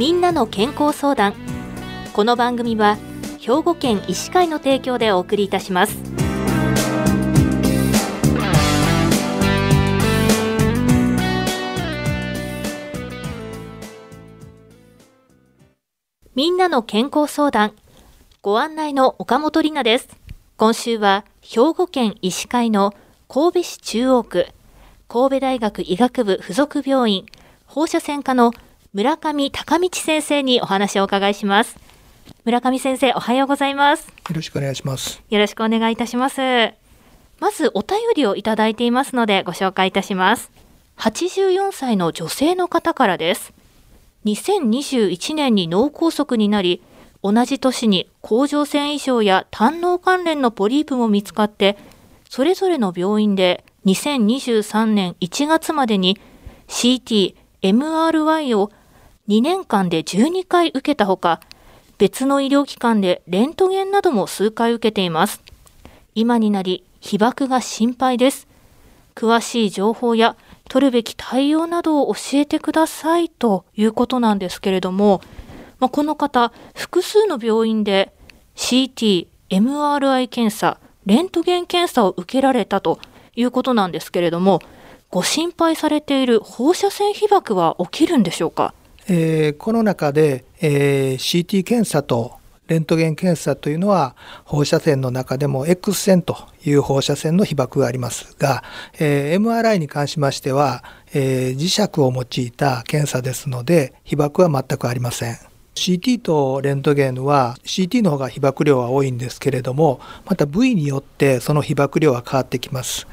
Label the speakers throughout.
Speaker 1: みんなの健康相談。この番組は兵庫県医師会の提供でお送りいたします。みんなの健康相談。ご案内の岡本里奈です。今週は兵庫県医師会の神戸市中央区神戸大学医学部附属病院放射線科の村上隆道先生にお話をお伺いします。村上先生おはようございます。よ
Speaker 2: ろしくお願いします。
Speaker 1: よろしくお願いいたします。まずお便りをいただいていますのでご紹介いたします。84歳の女性の方からです。2021年に脳梗塞になり同じ年に甲状腺異常や胆の関連のポリープも見つかってそれぞれの病院で2023年1月までに CT、MRI を2年間で12回受けたほか、別の医療機関でレントゲンなども数回受けています。今になり被爆が心配です。詳しい情報や取るべき対応などを教えてくださいということなんですけれども、まあ、この方、複数の病院で CT、MRI 検査、レントゲン検査を受けられたということなんですけれども、ご心配されている放射線被曝は起きるんでしょうか、
Speaker 2: えー、この中で、えー、CT 検査とレントゲン検査というのは放射線の中でも X 線という放射線の被曝がありますが、えー、MRI に関しましては、えー、磁石を用いた検査ですので被曝は全くありません。CT とレントゲンは CT の方が被曝量は多いんですけれどもまた部位によってその被曝量は変わってきます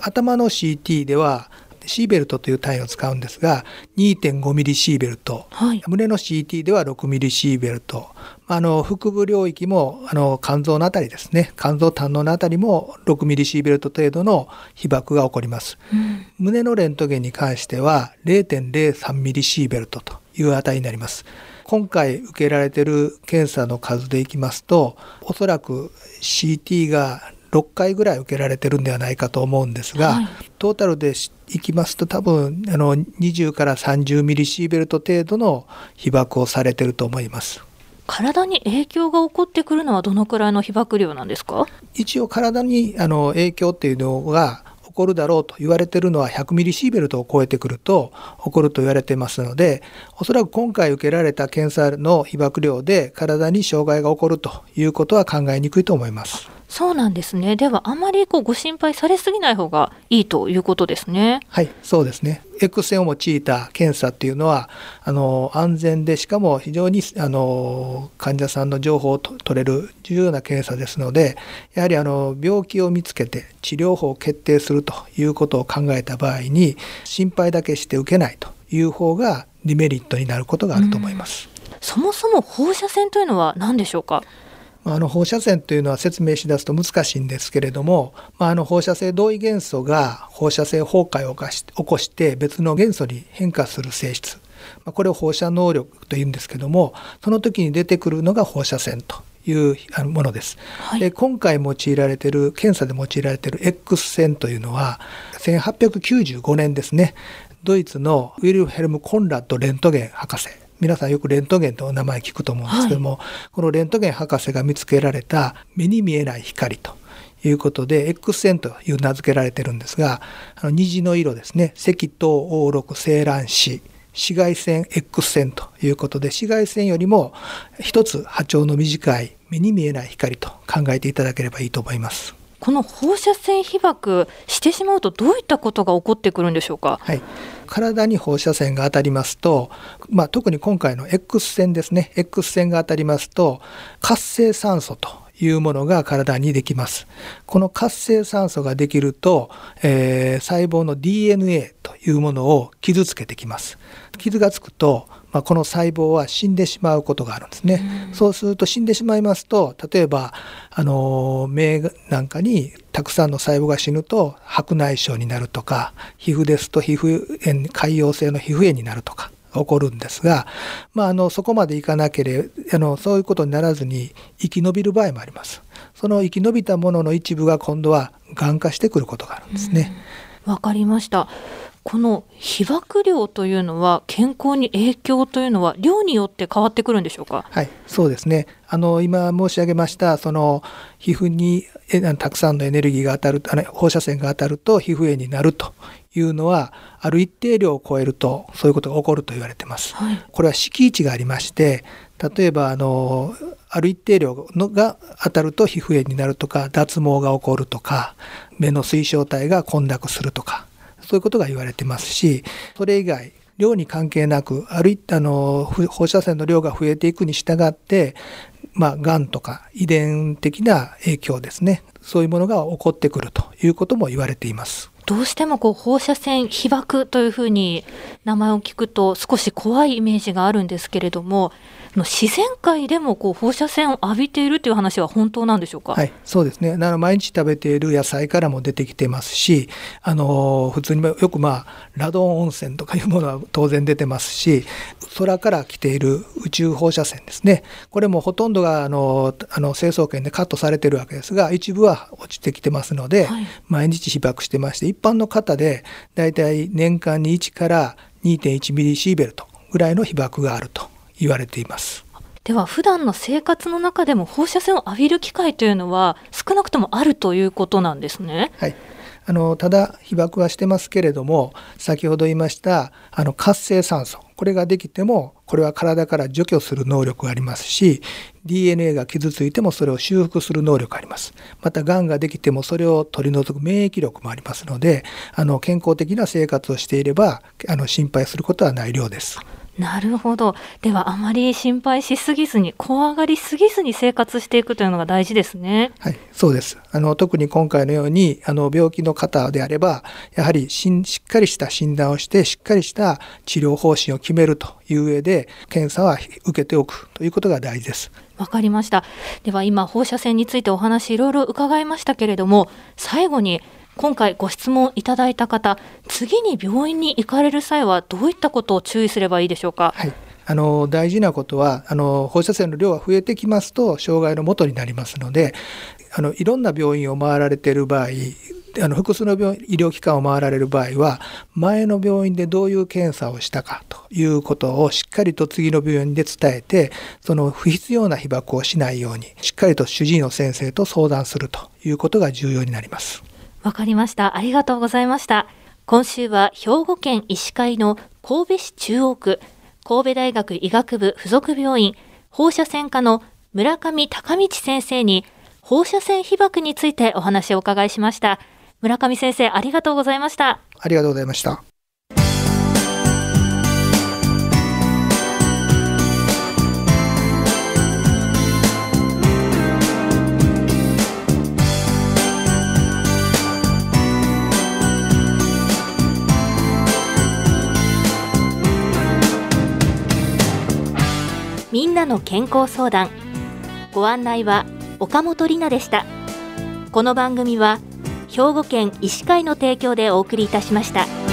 Speaker 2: 頭の CT ではシーベルトという単位を使うんですが2.5ミリシーベルト、はい、胸の CT では6ミリシーベルト。あの腹部領域もあの肝臓のあたりですね。肝臓胆のあたりも6ミリシーベルト程度の被曝が起こります、うん、胸のレントゲンに関しては0.03ミリシーベルトという値になります。今回受けられている検査の数でいきますとおそらく CT が6回ぐらい受けられてるんではないかと思うんですが、はい、トータルでいきますと多分あの20から30ミリシーベルト程度の被曝をされてると思います。
Speaker 1: 体に影響が起こってくるのはどのくらいの被曝量なんですか？
Speaker 2: 一応体にあの影響っていうのが起こるだろうと言われているのは100ミリシーベルトを超えてくると起こると言われてますのでおそらく今回受けられた検査の被曝量で体に障害が起こるということは考えにくいと思います。
Speaker 1: そうなんですね。ではあまりこうご心配されすぎない方がいいということですね。
Speaker 2: はい、そうですね。X 線を用いた検査っていうのはあの安全でしかも非常にあの患者さんの情報を取れる重要な検査ですので、やはりあの病気を見つけて治療法を決定するということを考えた場合に心配だけして受けないという方がデメリットになることがあると思います。
Speaker 1: そもそも放射線というのは何でしょうか？
Speaker 2: あの放射線というのは説明しだすと難しいんですけれども、まあ、あの放射性同位元素が放射性崩壊を起こして別の元素に変化する性質、まあ、これを放射能力というんですけどもその時に出てくるのが放射線というものです。はい、で今回用いられている検査で用いられている X 線というのは1895年ですね。ドイツのウィルヘルム・コンラッド・レントゲン博士皆さんよくレントゲンと名前聞くと思うんですけども、はい、このレントゲン博士が見つけられた目に見えない光ということで X 線という名付けられてるんですがあの虹の色ですね赤糖黄緑青卵子紫外線 X 線ということで紫外線よりも一つ波長の短い目に見えない光と考えていただければいいと思います。
Speaker 1: この放射線被曝してしまうとどういったことが起こってくるんでしょうか？
Speaker 2: はい、体に放射線が当たりますと、まあ、特に今回の X 線ですね。X 線が当たりますと活性酸素というものが体にできます。この活性酸素ができると、えー、細胞の DNA というものを傷つけてきます。傷がつくとまあ、この細胞は死んでしまうことがあるんですね。うそうすると死んでしまいますと例えばあの目なんかにたくさんの細胞が死ぬと白内障になるとか皮膚ですと皮膚炎潰瘍性の皮膚炎になるとか起こるんですが、まあ、あのそこまでいかなければあのそういうことにならずに生き延びる場合もあります。その生き延びたものの一部が今度はがん化してくることがあるんですね。
Speaker 1: わかりました。この被曝量というのは健康に影響というのは量によって変わってくるんでしょうか？
Speaker 2: はい、そうですね。あの今申し上げましたその皮膚にたくさんのエネルギーが当たるあの放射線が当たると皮膚炎になるというのはある一定量を超えるとそういうことが起こると言われてます。はい、これは敷地がありまして例えばあのある一定量のが当たると皮膚炎になるとか脱毛が起こるとか目の水晶体が混濁するとかそういうことが言われてますしそれ以外量に関係なくあるいあの放射線の量が増えていくに従ってまあ、がんとか遺伝的な影響ですねそういうものが起こってくるということも言われています。
Speaker 1: どうしてもこう放射線被曝というふうに名前を聞くと少し怖いイメージがあるんですけれども自然界でもこう放射線を浴びているという話は本当なんでしょうか、
Speaker 2: はい、そうですね。だから毎日食べている野菜からも出てきてますしあの普通によくまあラドン温泉とかいうものは当然出てますし空から来ている宇宙放射線ですねこれもほとんどがあのあの成層圏でカットされてるわけですが一部は落ちてきてますので、はい、毎日被曝してまして一般の方でだいたい年間に1から2.1ミリシーベルトぐらいの被曝があると言われています。
Speaker 1: では普段の生活の中でも放射線を浴びる機会というのは少なくともあるということなんですね。
Speaker 2: はい。あのただ被曝はしてますけれども先ほど言いましたあの活性酸素これができてもこれは体から除去する能力がありますし DNA が傷ついてもそれを修復する能力がありますまた癌ができてもそれを取り除く免疫力もありますのであの健康的な生活をしていればあの心配することはない量です。
Speaker 1: なるほど。では、あまり心配しすぎずに、怖がりすぎずに生活していくというのが大事ですね。
Speaker 2: はい、そうです。あの、特に今回のように、あの、病気の方であれば、やはりししっかりした診断をして、しっかりした治療方針を決めるという上で、検査は受けておくということが大事です。
Speaker 1: わかりました。では、今、放射線についてお話いろいろ伺いましたけれども、最後に、今回ご質問いただいた方、次に病院に行かれる際はどういったことを注意すればいいでしょうか？
Speaker 2: はいあの大事なことはあの放射線の量が増えてきますと障害のもとになりますのであのいろんな病院を回られている場合あの複数の病医療機関を回られる場合は前の病院でどういう検査をしたかということをしっかりと次の病院で伝えてその不必要な被曝をしないようにしっかりと主治医の先生と相談するということが重要になります。
Speaker 1: わかりました。ありがとうございました。今週は兵庫県医師会の神戸市中央区神戸大学医学部附属病院放射線科の村上隆道先生に放射線被曝についてお話をお伺いしました。村上先生、ありがとうございました。
Speaker 2: ありがとうございました。
Speaker 1: の健康相談ご案内は岡本里奈でしたこの番組は兵庫県医師会の提供でお送りいたしました。